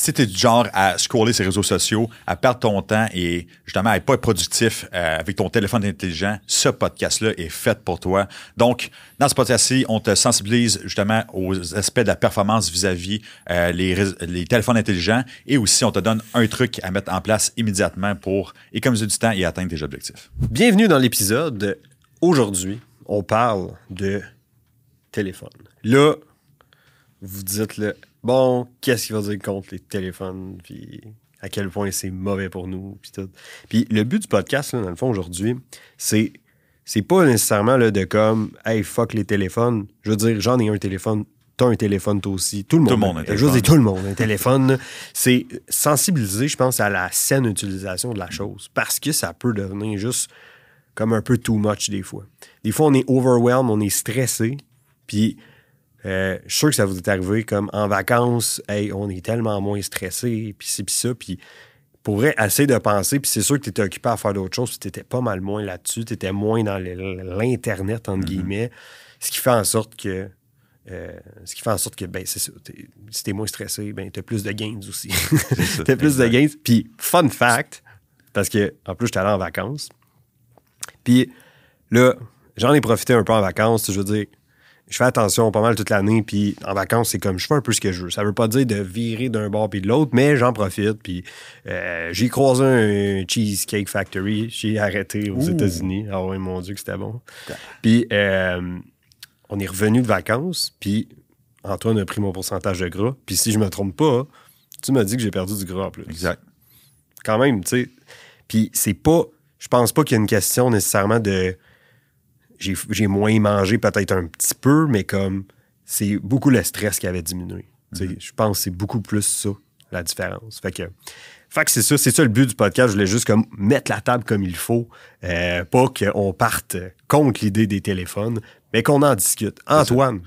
si tu es du genre à scroller ces réseaux sociaux, à perdre ton temps et justement à être pas productif euh, avec ton téléphone intelligent, ce podcast-là est fait pour toi. Donc, dans ce podcast-ci, on te sensibilise justement aux aspects de la performance vis-à-vis euh, les, les, téléphones intelligents et aussi on te donne un truc à mettre en place immédiatement pour économiser du temps et atteindre tes objectifs. Bienvenue dans l'épisode. Aujourd'hui, on parle de téléphone. Là, vous dites le bon, qu'est-ce qu'il va dire contre les téléphones, puis à quel point c'est mauvais pour nous, puis tout. Puis le but du podcast, dans le fond, aujourd'hui, c'est c'est pas nécessairement là, de comme hey fuck les téléphones. Je veux dire, j'en ai un téléphone, t'as un téléphone toi aussi. Tout le monde. Tout le monde a un téléphone. Je veux dire, tout le monde a un téléphone. c'est sensibiliser, je pense, à la saine utilisation de la chose. Parce que ça peut devenir juste comme un peu too much des fois. Des fois, on est overwhelmed, on est stressé, puis euh, je suis sûr que ça vous est arrivé comme en vacances, hey, on est tellement moins stressé, puis c'est puis ça, puis pourrait essayer de penser, puis c'est sûr que tu étais occupé à faire d'autres choses, tu étais pas mal moins là-dessus, tu étais moins dans l'Internet, entre mm-hmm. guillemets, ce qui fait en sorte que. Euh, ce qui fait en sorte que, ben, c'est ça, si t'es moins stressé, ben, t'as plus de gains aussi. t'as plus de gains. Puis, fun fact, parce que, en plus, j'étais allé en vacances. Puis, là, j'en ai profité un peu en vacances, je veux dire, je fais attention pas mal toute l'année, puis en vacances, c'est comme je fais un peu ce que je veux. Ça veut pas dire de virer d'un bord puis de l'autre, mais j'en profite. Puis euh, j'ai croisé un Cheesecake Factory, j'ai arrêté aux États-Unis. Ah oui, mon Dieu, que c'était bon. Puis euh, on est revenu de vacances, puis Antoine a pris mon pourcentage de gras. Puis si je me trompe pas, tu m'as dit que j'ai perdu du gras en plus. Exact. Quand même, tu sais. Puis c'est pas. Je pense pas qu'il y a une question nécessairement de j'ai moins mangé peut-être un petit peu, mais comme c'est beaucoup le stress qui avait diminué. Mhm. Je pense que c'est beaucoup plus ça, la différence. Fait que, fait que c'est ça, c'est ça le but du podcast. Je voulais juste comme mettre la table comme il faut. Euh, pas qu'on parte contre l'idée des téléphones, mais qu'on en discute. Antoine,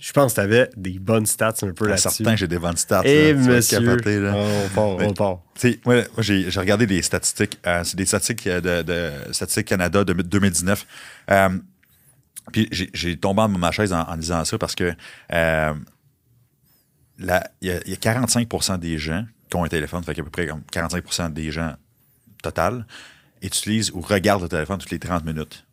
je pense que tu avais des bonnes stats un peu là-dessus. Certains, j'ai des bonnes stats. Et eh, monsieur, on part, on part. Moi, j'ai regardé des statistiques. Euh, c'est des statistiques de, de Statistique Canada de 2019. Euh, puis j'ai tombé en ma chaise en, disant ça parce que euh, il y, a 45% des gens qui ont un téléphone, fait qu'à peu près 45% des gens total, utilisent ou regardent le téléphone toutes les 30 minutes.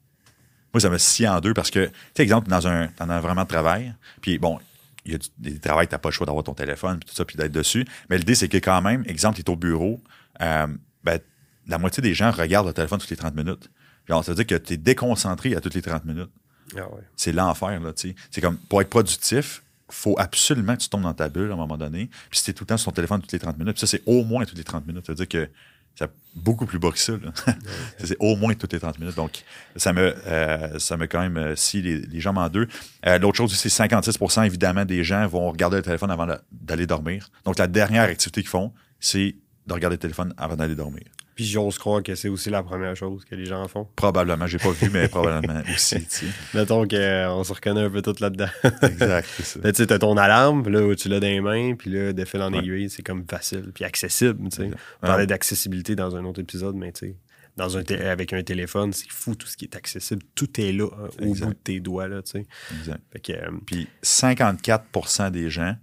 Moi, ça me scie en deux parce que, tu sais, exemple, dans un, dans un environnement de travail, puis bon, il y a des travails, tu n'as pas le choix d'avoir ton téléphone, puis tout ça, puis d'être dessus. Mais l'idée, c'est que quand même, exemple, tu es au bureau, euh, ben, la moitié des gens regardent le téléphone toutes les 30 minutes. Genre, ça veut dire que tu es déconcentré à toutes les 30 minutes. Ah c'est l'enfer, là, tu sais. C'est comme, pour être productif, faut absolument que tu tombes dans ta bulle à un moment donné. Puis si tu es tout le temps sur ton téléphone toutes les 30 minutes, puis ça, c'est au moins toutes les 30 minutes. Ça veut dire que c'est beaucoup plus bas que ça. c'est au moins toutes les 30 minutes. Donc, ça me, euh, ça me quand même euh, si les, les, jambes en deux. Euh, l'autre chose, c'est 56% évidemment des gens vont regarder le téléphone avant d'aller dormir. Donc, la dernière activité qu'ils font, c'est de regarder le téléphone avant d'aller dormir. Puis j'ose croire que c'est aussi la première chose que les gens font. Probablement, j'ai pas vu, mais probablement aussi. T'sais. Mettons qu'on se reconnaît un peu tout là-dedans. exact, c'est ça. tu as ton alarme, là, où tu l'as dans les mains, puis là, de fil en aiguille, c'est comme facile, puis accessible. sais. On parlait d'accessibilité dans un autre épisode, mais tu sais, dans un avec un téléphone, c'est fou tout ce qui est accessible. Tout est là, hein, au bout de tes doigts. Là, sais. exact. Euh, puis 54% des gens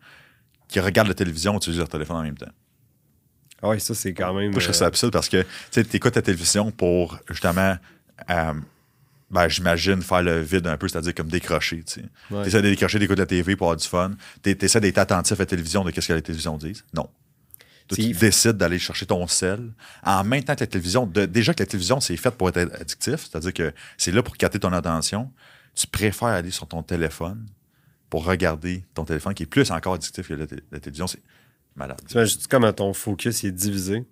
qui regardent la télévision utilisent leur téléphone en même temps. Ah oui, ça, c'est quand même. Moi, je trouve ça euh, absurde parce que tu écoutes ta télévision pour justement. Euh, ben, j'imagine faire le vide un peu, c'est-à-dire comme décrocher. Tu essaies de décrocher, d'écouter la TV pour avoir du fun. Tu essaies d'être attentif à la télévision de ce que la télévision dit. Non. tu décides d'aller chercher ton sel en même temps que la télévision. déjà que la télévision, c'est fait pour être addictif, c'est-à-dire que c'est là pour capter ton attention. Tu préfères aller sur ton téléphone pour regarder ton téléphone, qui est plus encore addictif que la, la télévision. Malade. Tu imagines comment ton focus est divisé?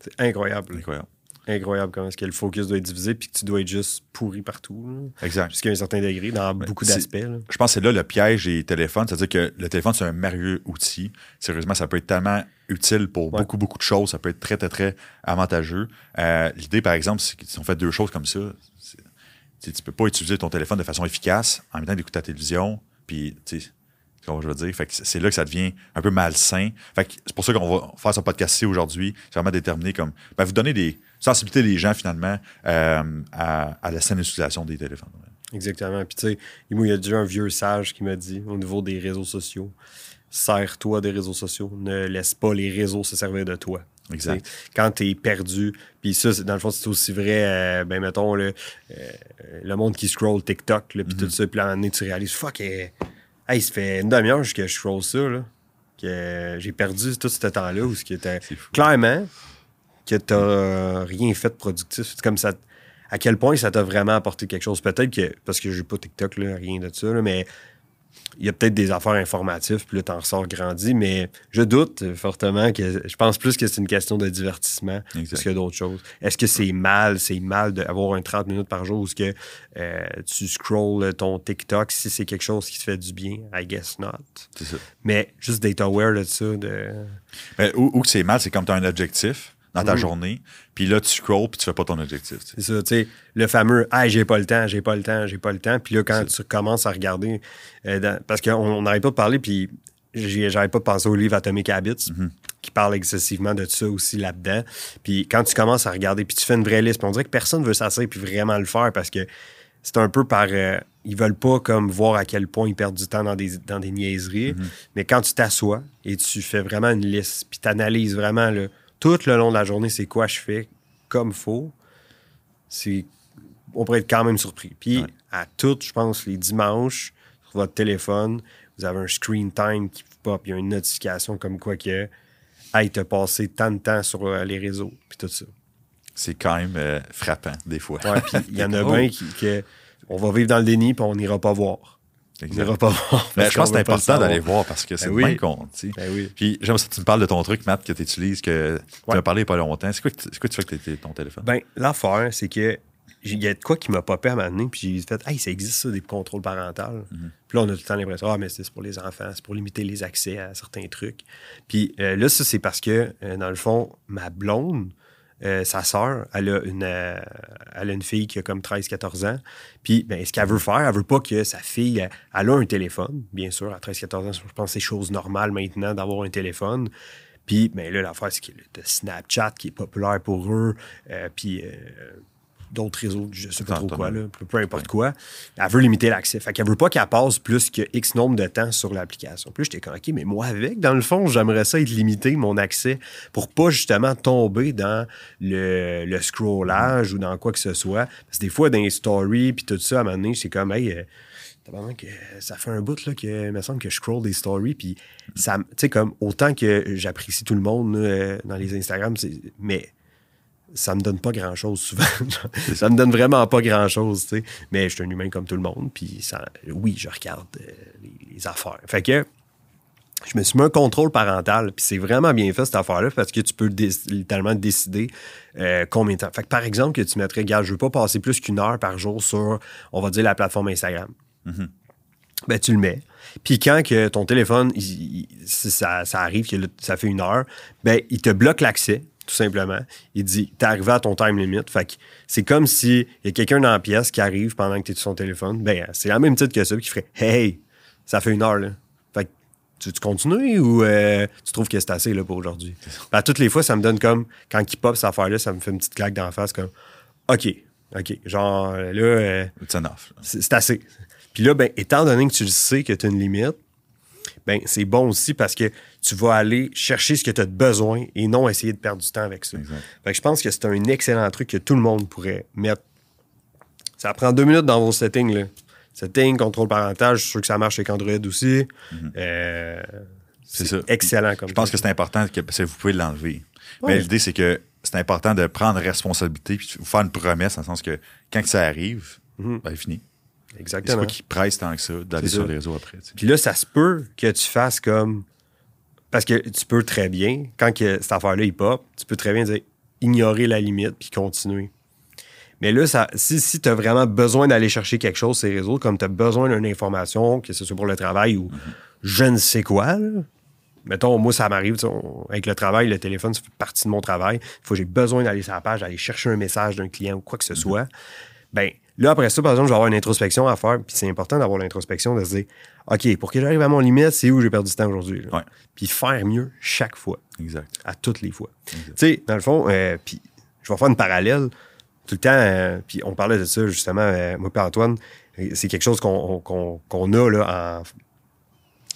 C'est incroyable. Incroyable. Incroyable comment est-ce que le focus doit être divisé puis que tu dois être juste pourri partout. Exact. Jusqu'à un certain degré, dans beaucoup d'aspects. Je pense que c'est là le piège des téléphones. C'est-à-dire que le téléphone, c'est un merveilleux outil. Sérieusement, ça peut être tellement utile pour beaucoup, beaucoup de choses. Ça peut être très, très, très avantageux. Euh, l'idée, par exemple, c'est qu'ils ont fait deux choses comme ça. Tu peux pas utiliser ton téléphone de façon efficace en même temps d'écouter ta télévision. Puis, tu sais, je veux dire. c'est là que ça devient un peu malsain. c'est pour ça qu'on va faire ce podcast ici aujourd'hui. C'est vraiment déterminé comme ben, vous donner des sensibilités des gens finalement euh, à, la saine utilisation des téléphones. Exactement. Puis tu sais, il y a déjà un vieux sage qui m'a dit au niveau des réseaux sociaux. sers-toi des réseaux sociaux. Ne laisse pas les réseaux se servir de toi. Exact. Quand tu es perdu, puis ça, dans le fond, c'est aussi vrai, euh, ben mettons, le, euh, le monde qui scroll TikTok, puis Mhm. tout ça, puis là, à un moment donné, tu réalises, fuck, eh, hey, ça fait une demi-heure que je scroll ça, là, que j'ai perdu tout ce temps-là, où ce qui était clairement que tu rien fait de productif. C'est comme ça. À quel point ça t'a vraiment apporté quelque chose? Peut-être que, parce que j'ai pas TikTok, là, rien de ça, là, mais il y a peut-être des affaires informatives, puis là, t'en ressors grandi, mais je doute fortement que. Je pense plus que c'est une question de divertissement plus que d'autres choses. Est-ce que c'est mal, c'est mal d'avoir un 30 minutes par jour où que, euh, tu scrolls ton TikTok si c'est quelque chose qui te fait du bien? I guess not. C'est ça. Mais juste d'être aware de ça, de. Mais où, c'est mal, c'est comme tu as un objectif dans Mm. ta journée, puis là, tu scrolls, puis tu fais pas ton objectif. C'est ça, tu sais, le fameux « Ah, j'ai pas le temps, j'ai pas le temps, j'ai pas le temps », puis là, quand tu commences à regarder, euh, dans- parce qu'on n'arrête pas de parler, puis j'arrête pas de penser au livre Atomic Habits, qui parle excessivement de ça aussi là-dedans, puis quand tu commences à regarder, puis tu fais une vraie liste, puis on dirait que personne veut s'asseoir puis vraiment le faire, parce que c'est un peu par... euh, ils veulent pas comme voir à quel point ils perdent du temps dans des, dans des niaiseries, mais quand tu t'assois et tu fais vraiment une liste, puis tu analyses vraiment là, tout le long de la journée, c'est quoi je fais comme faut, c'est on pourrait être quand même surpris. Puis Ouais. à toutes, je pense, les dimanches, sur votre téléphone, vous avez un screen time qui pop, il y a une notification comme quoi que Hey, t'as passé tant de temps sur euh, les réseaux, puis tout ça. C'est quand même euh, frappant, des fois. Ouais, puis il y en a Oh. bien qui, que on va vivre dans le déni, puis on n'ira pas voir. Pas voir. Parce je pense que c'est pas important d'aller voir parce que c'est Ben oui. sais. Ben oui. Puis j'aime ça que tu me parles de ton truc, Matt, que tu utilises, que tu as parlé il n'y a pas longtemps. C'est quoi, que tu- quoi que tu fais avec ton téléphone? Ben, l'affaire, c'est que il y a de quoi qui m'a popé à m'amener, puis j'ai fait, hey, ça existe ça, des contrôles parentaux. Puis là, on a tout le temps l'impression, ah, mais c'est pour les enfants, c'est pour limiter les accès à certains trucs. Puis euh, là, ça, c'est parce que, euh, dans le fond, ma blonde, euh, sa sœur, elle a une, euh, elle a une fille qui a comme 13-14 ans. Puis, ben, ce qu'elle veut faire, elle veut pas que sa fille, elle, a un téléphone, bien sûr, à 13-14 ans, je pense que c'est chose normale maintenant d'avoir un téléphone. Puis, ben là, l'affaire, c'est a le Snapchat qui est populaire pour eux, euh, puis d'autres réseaux, je sais pas trop quoi, là, peu, peu importe quoi. Elle veut limiter l'accès. Fait qu'elle veut pas qu'elle passe plus que X nombre de temps sur l'application. Puis là, j'étais comme, OK, mais moi, avec, dans le fond, j'aimerais ça être limité, mon accès, pour pas justement tomber dans le, le scrollage ou dans quoi que ce soit. Parce que des fois, dans les stories, puis tout ça, à un moment donné, c'est comme, hey, euh, tabarnak, que ça fait un bout là, que il me semble que je scroll des stories puis ça tu sais comme autant que j'apprécie tout le monde euh, dans les Instagram mais ça me donne pas grand chose souvent ça me donne vraiment pas grand chose tu sais mais je suis un humain comme tout le monde puis ça oui je regarde euh, les, les affaires fait que je me suis mis un contrôle parental, puis c'est vraiment bien fait cette affaire-là parce que tu peux dé- littéralement décider euh, combien de temps. Fait que par exemple, que tu mettrais, regarde, je veux pas passer plus qu'une heure par jour sur, on va dire, la plateforme Instagram. Ben, tu le mets. Puis quand que ton téléphone, il- il- si ça, ça arrive que ça fait une heure, ben, il te bloque l'accès, tout simplement. Il dit, t'es arrivé à ton time limit. Fait que c'est comme s'il y a quelqu'un dans la pièce qui arrive pendant que tu es sur son téléphone. Ben, c'est la même titre que ça, puis qui ferait, hey, ça fait une heure, là. Fait que tu, tu continues ou euh, tu trouves que c'est assez là, pour aujourd'hui? Ben, toutes les fois, ça me donne comme, quand il pop cette affaire-là, ça me fait une petite claque d'en face, comme, OK, OK. Genre, là, euh, It's enough. c'est c'est assez. Puis là, ben, étant donné que tu le sais que tu as une limite, ben, c'est bon aussi parce que tu vas aller chercher ce que tu as de besoin et non essayer de perdre du temps avec ça. Fait que je pense que c'est un excellent truc que tout le monde pourrait mettre. Ça prend deux minutes dans vos settings. Là. Settings, contrôle parental, je suis sûr que ça marche avec Android aussi. Euh, C'est ça. excellent comme Je pense que c'est important que parce que vous pouvez l'enlever. Ouais. Mais l'idée, c'est que c'est important de prendre responsabilité puis de vous faire une promesse dans le sens que quand ça arrive, Mhm. ben, fini. C'est Exactement. quoi qui presse tant que ça d'aller C'est sur les réseaux après. Puis là, ça se peut que tu fasses comme. Parce que tu peux très bien, quand que cette affaire-là il pop, tu peux très bien dire ignorer la limite puis continuer. Mais là, ça, si, si tu as vraiment besoin d'aller chercher quelque chose les réseaux, comme tu as besoin d'une information, que ce soit pour le travail ou je ne sais quoi, là, mettons, moi, ça m'arrive, tu sais, on- avec le travail, le téléphone, ça fait partie de mon travail. Il faut que j'ai besoin d'aller sur la page, d'aller chercher un message d'un client ou quoi que ce soit. Ben, là, après ça, par exemple, je vais avoir une introspection à faire, puis c'est important d'avoir l'introspection, de se dire, OK, pour que j'arrive à mon limite, c'est où j'ai perdu du temps aujourd'hui. Ouais. Puis faire mieux chaque fois Exact. à toutes les fois. Tu sais, dans le fond, euh, puis je vais faire une parallèle. Tout le temps, euh, puis on parlait de ça justement, euh, moi et Antoine, c'est quelque chose qu'on a là,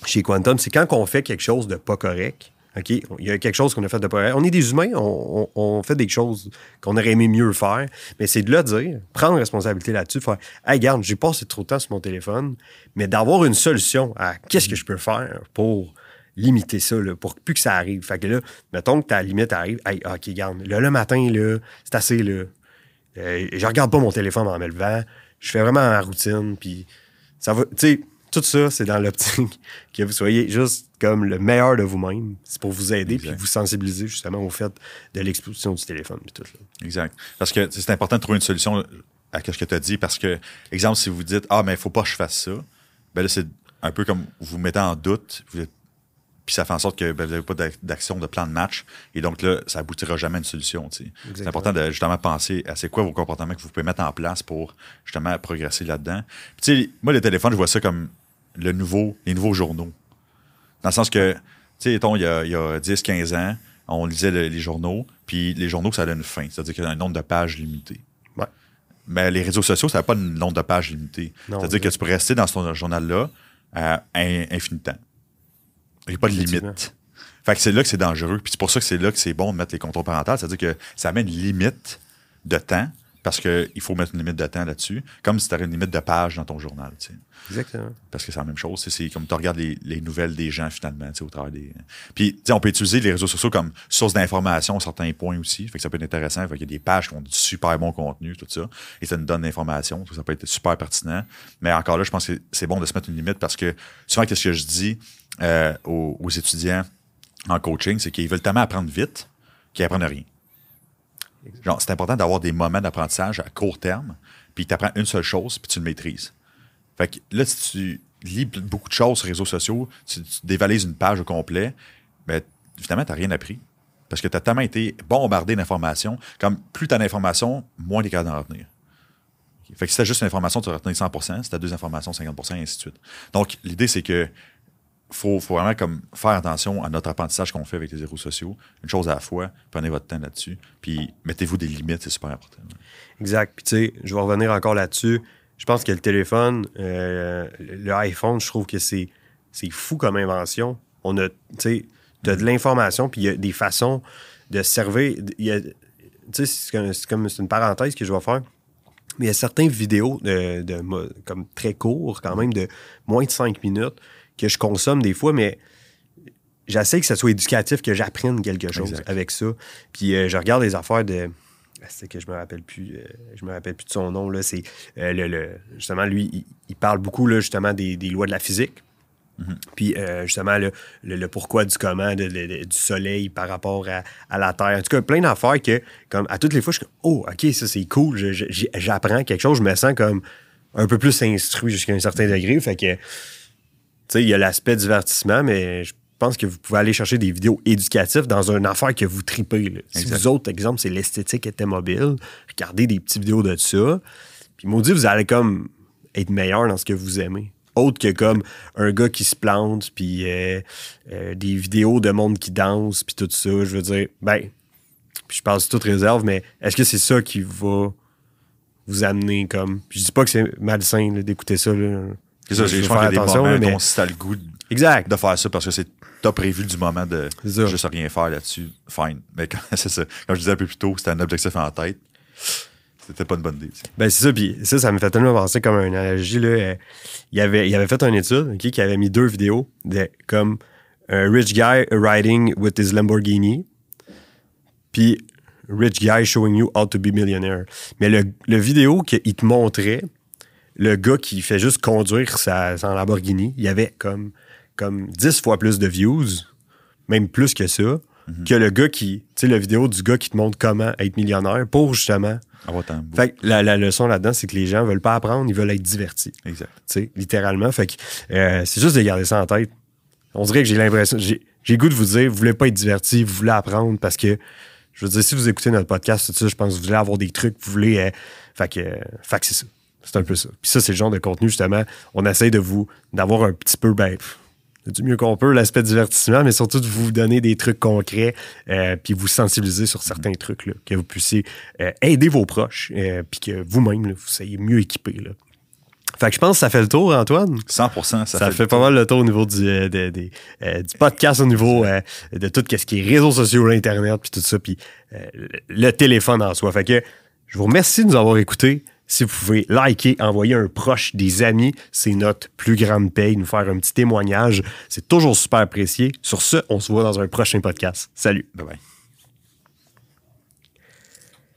chez Quantum, c'est quand on fait quelque chose de pas correct, OK, il y a quelque chose qu'on a fait de pas. On est des humains, on, fait des choses qu'on aurait aimé mieux faire, mais c'est de le dire, prendre responsabilité là-dessus, faire Hey, regarde, j'ai passé trop de temps sur mon téléphone, mais d'avoir une solution à qu'est-ce que je peux faire pour limiter ça, là, pour plus que ça arrive. Fait que là, mettons que ta limite arrive, hey, OK, regarde, là, le matin, là, c'est assez, là. Euh, je regarde pas mon téléphone en me levant. Je fais vraiment ma routine. Puis ça va. Tu sais, tout ça, c'est dans l'optique que vous soyez juste comme le meilleur de vous-même. C'est pour vous aider puis vous sensibiliser justement au fait de l'exposition du téléphone. Puis tout, là. Exact. Parce que c'est important de trouver une solution à ce que tu as dit. Parce que, exemple, si vous dites Ah, mais il faut pas que je fasse ça, ben là, c'est un peu comme vous vous mettez en doute. vous êtes- puis ça fait en sorte que ben, vous n'avez pas d'ac- d'action, de plan de match. Et donc là, ça aboutira jamais à une solution. C'est important de justement penser à c'est quoi vos comportements que vous pouvez mettre en place pour justement progresser là-dedans. Puis tu sais, moi, le téléphone, je vois ça comme le nouveau, les nouveaux journaux. Dans le sens que, tu sais, il y a, il y a 10, 15 ans, on lisait le- les journaux, puis les journaux, ça a une fin. C'est-à-dire qu'il y a un nombre de pages limité. Ouais. Mais les réseaux sociaux, ça n'a pas un nombre de pages limité. C'est-à-dire que tu peux rester dans ce journal-là à un, infini temps. Il n'y a pas de limite. Fait que c'est là que c'est dangereux. Puis c'est pour ça que c'est là que c'est bon de mettre les contrôles parentaux. C'est-à-dire que ça met une limite de temps parce qu'il faut mettre une limite de temps là-dessus, comme si tu avais une limite de pages dans ton journal. tu sais. Exactement. Parce que c'est la même chose. C'est comme tu regardes les, les nouvelles des gens finalement, tu sais, au travers des. Puis, on peut utiliser les réseaux sociaux comme source d'information à certains points aussi. Fait que ça peut être intéressant. Fait qu'il y a des pages qui ont du super bon contenu, tout ça. Et ça nous donne l'information. Ça peut être super pertinent. Mais encore là, je pense que c'est bon de se mettre une limite parce que souvent, qu'est-ce que je dis euh, aux, aux étudiants en coaching, c'est qu'ils veulent tellement apprendre vite qu'ils apprennent rien. Genre, c'est important d'avoir des moments d'apprentissage à court terme, puis tu apprends une seule chose, puis tu le maîtrises. Fait que là, si tu lis beaucoup de choses sur les réseaux sociaux, tu, dévalises une page au complet, ben, finalement, tu n'as rien appris. Parce que tu as tellement été bombardé d'informations, comme plus tu as d'informations, moins tu es capable d'en retenir. Fait que si tu juste une information, tu vas retenir 100 si tu as deux informations, 50 et ainsi de suite. Donc, l'idée, c'est que faut, faut vraiment comme faire attention à notre apprentissage qu'on fait avec les réseaux sociaux. Une chose à la fois, prenez votre temps là-dessus, puis mettez-vous des limites, c'est super important. Exact. Puis, tu sais, je vais revenir encore là-dessus. Je pense que le téléphone, euh, le iPhone, je trouve que c'est, c'est fou comme invention. On a, tu sais, t'as de l'information, puis il y a des façons de se servir. Il y a- Tu sais, c'est comme, c'est comme c'est une parenthèse que je vais faire. Mais il y a certaines vidéos de, de comme très courts, quand même, de moins de 5 minutes, que je consomme des fois, mais j'essaie que ça soit éducatif, que j'apprenne quelque chose Exact. avec ça. Puis euh, je regarde les affaires de. Ah, C'est que je me rappelle plus. euh, je me rappelle plus de son nom. Là. C'est euh, le, le- justement lui, il, il parle beaucoup là, justement des, des lois de la physique. Puis euh, justement le, le- le pourquoi du comment de- de- de- du soleil par rapport à, à la Terre. En tout cas, plein d'affaires que, comme à toutes les fois, je suis comme Oh, ok, ça c'est cool. J'apprends quelque chose, je me sens comme un peu plus instruit jusqu'à un certain degré. Fait que il y a l'aspect divertissement, mais je pense que vous pouvez aller chercher des vidéos éducatives dans une affaire que vous tripez. là. Si vous autre exemple, c'est l'esthétique était mobile, regardez des petites vidéos de ça. Puis maudit, vous allez comme être meilleur dans ce que vous aimez. Autre que comme un gars qui se plante, puis euh, euh, des vidéos de monde qui danse, puis tout ça. Je veux dire, ben, je parle de toute réserve, mais est-ce que c'est ça qui va vous amener comme. Je dis pas que c'est malsain d'écouter ça. là. C'est ça, Je pense qu'il y a des moments mais- dont si t'as le goût de Exact. de faire ça parce que c'est t'as prévu du moment de juste rien faire là-dessus, fine. Mais c'est ça. Comme je disais un peu plus tôt, c'était un objectif en tête. C'était pas une bonne idée. Ben, c'est ça. Puis ça, ça me fait tellement penser comme une analogie. Là. Euh, Il, avait, il avait fait une étude qui avait mis deux vidéos de comme un rich guy riding with his Lamborghini, puis rich guy showing you how to be millionaire. Mais le, le vidéo qu'il te montrait, le gars qui fait juste conduire sa, son Lamborghini, il y avait comme, comme 10 fois plus de views, même plus que ça, que le gars qui, tu sais, la vidéo du gars qui te montre comment être millionnaire pour justement Avoir fait que la, la leçon là-dedans, c'est que les gens veulent pas apprendre, ils veulent être divertis. Exact. Tu sais, littéralement. Fait que euh, c'est juste de garder ça en tête. On dirait que j'ai l'impression. J'ai goût de vous dire, vous voulez pas être divertis, vous voulez apprendre parce que, je veux dire, si vous écoutez notre podcast, tout ça, je pense que vous voulez avoir des trucs, vous voulez. euh, fait que, euh, fait que c'est ça. C'est un peu ça. Puis ça, c'est le genre de contenu, justement, on essaye de vous, d'avoir un petit peu, ben, du mieux qu'on peut, l'aspect divertissement, mais surtout de vous donner des trucs concrets, euh, puis vous sensibiliser sur certains trucs, là, que vous puissiez euh, aider vos proches, euh, puis que vous-même, vous soyez mieux équipés. Là. Fait que je pense que ça fait le tour, Antoine. 100 Ça, Ça, fait, pas mal le tour au niveau du, de- du podcast, au niveau de tout ce qui est réseaux sociaux, Internet, puis tout ça, puis le téléphone en soi. Fait que je vous remercie de nous avoir écoutés. Si vous pouvez liker, envoyer un proche, des amis, c'est notre plus grande paye, nous faire un petit témoignage. C'est toujours super apprécié. Sur ce, on se voit dans un prochain podcast. Salut. Bye bye.